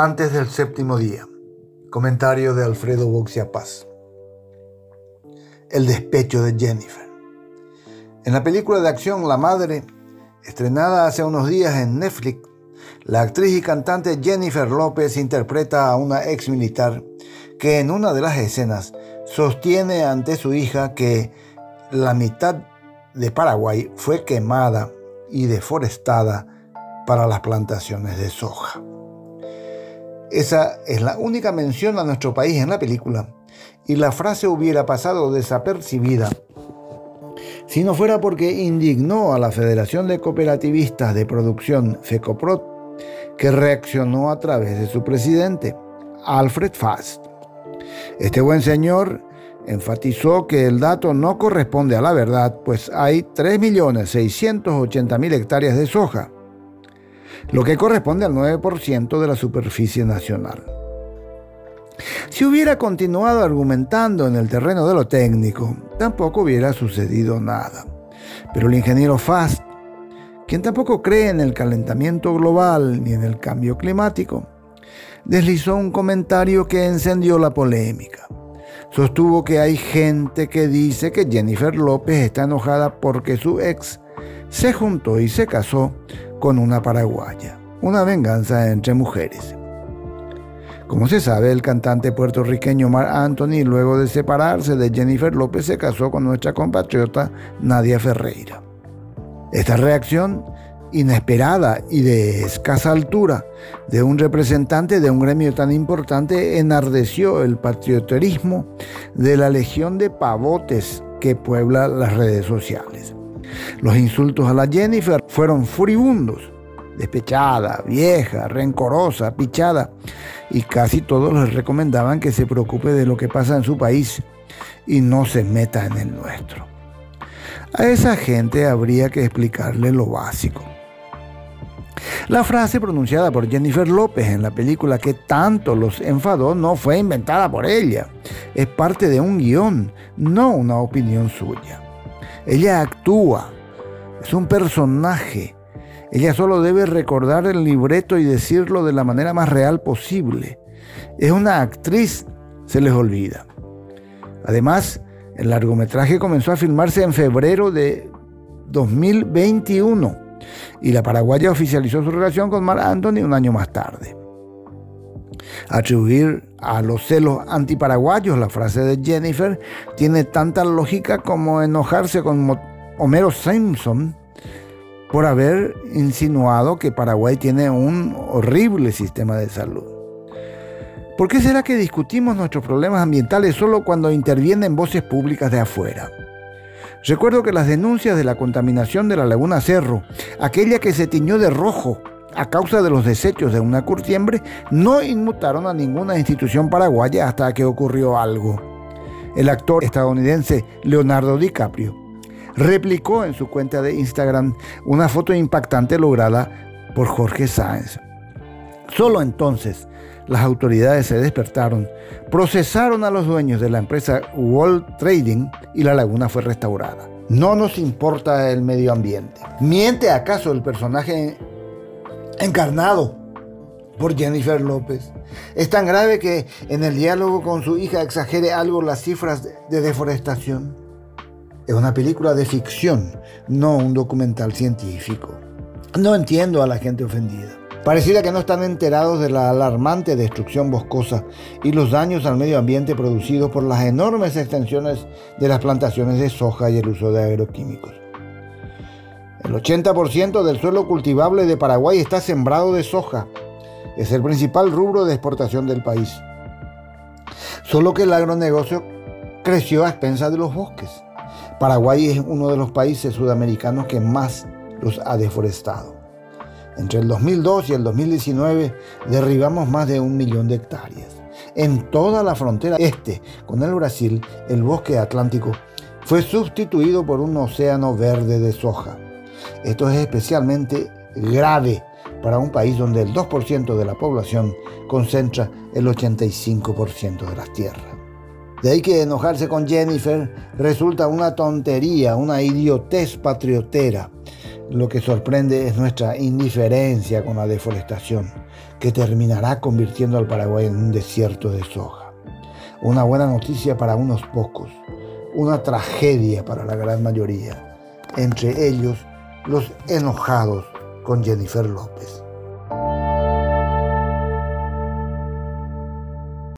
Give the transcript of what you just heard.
Antes del séptimo día. Comentario de Alfredo Boxia Paz. El despecho de Jennifer. En la película de acción La Madre, estrenada hace unos días en Netflix, la actriz y cantante Jennifer López interpreta a una ex militar que en una de las escenas sostiene ante su hija que la mitad de Paraguay fue quemada y deforestada para las plantaciones de soja. Esa es la única mención a nuestro país en la película y la frase hubiera pasado desapercibida si no fuera porque indignó a la Federación de Cooperativistas de Producción FECOPROT, que reaccionó a través de su presidente, Alfred Fast. Este buen señor enfatizó que el dato no corresponde a la verdad, pues hay 3.680.000 hectáreas de soja, lo que corresponde al 9% de la superficie nacional. Si hubiera continuado argumentando en el terreno de lo técnico, tampoco hubiera sucedido nada. Pero el ingeniero Fast, quien tampoco cree en el calentamiento global ni en el cambio climático, deslizó un comentario que encendió la polémica. Sostuvo que hay gente que dice que Jennifer López está enojada porque su ex se juntó y se casó con una paraguaya. Una venganza entre mujeres. Como se sabe, el cantante puertorriqueño Mark Anthony, luego de separarse de Jennifer López, se casó con nuestra compatriota Nadia Ferreira. Esta reacción inesperada y de escasa altura de un representante de un gremio tan importante enardeció el patrioterismo de la legión de pavotes que puebla las redes sociales. Los insultos a la Jennifer fueron furibundos despechada, vieja, rencorosa, pichada, y casi todos les recomendaban que se preocupe de lo que pasa en su país y no se meta en el nuestro. A esa gente habría que explicarle lo básico. La frase pronunciada por Jennifer López en la película que tanto los enfadó no fue inventada por ella. Es parte de un guion, no una opinión suya. Ella actúa, es un personaje ella solo debe recordar el libreto y decirlo de la manera más real posible. Es una actriz, se les olvida. Además, el largometraje comenzó a filmarse en febrero de 2021 y la paraguaya oficializó su relación con Mar Anthony un año más tarde. Atribuir a los celos antiparaguayos la frase de Jennifer tiene tanta lógica como enojarse con Homero Simpson por haber insinuado que Paraguay tiene un horrible sistema de salud. ¿Por qué será que discutimos nuestros problemas ambientales solo cuando intervienen voces públicas de afuera? Recuerdo que las denuncias de la contaminación de la laguna Cerro, aquella que se tiñó de rojo a causa de los desechos de una curtiembre, no inmutaron a ninguna institución paraguaya hasta que ocurrió algo. El actor estadounidense Leonardo DiCaprio replicó en su cuenta de Instagram una foto impactante lograda por Jorge Sáenz. Solo entonces las autoridades se despertaron, procesaron a los dueños de la empresa World Trading y la laguna fue restaurada. No nos importa el medio ambiente. ¿Miente acaso el personaje encarnado por Jennifer López? Es tan grave que en el diálogo con su hija exagere algo las cifras de deforestación. Es una película de ficción, no un documental científico. No entiendo a la gente ofendida. Pareciera que no están enterados de la alarmante destrucción boscosa y los daños al medio ambiente producidos por las enormes extensiones de las plantaciones de soja y el uso de agroquímicos. El 80% del suelo cultivable de Paraguay está sembrado de soja. Es el principal rubro de exportación del país. Solo que el agronegocio creció a expensas de los bosques. Paraguay es uno de los países sudamericanos que más los ha deforestado. Entre el 2002 y el 2019 derribamos más de un millón de hectáreas. En toda la frontera este con el Brasil, el bosque atlántico fue sustituido por un océano verde de soja. Esto es especialmente grave para un país donde el 2% de la población concentra el 85% de las tierras. De ahí que enojarse con Jennifer resulta una tontería, una idiotez patriotera. Lo que sorprende es nuestra indiferencia con la deforestación, que terminará convirtiendo al Paraguay en un desierto de soja. Una buena noticia para unos pocos, una tragedia para la gran mayoría, entre ellos los enojados con Jennifer López.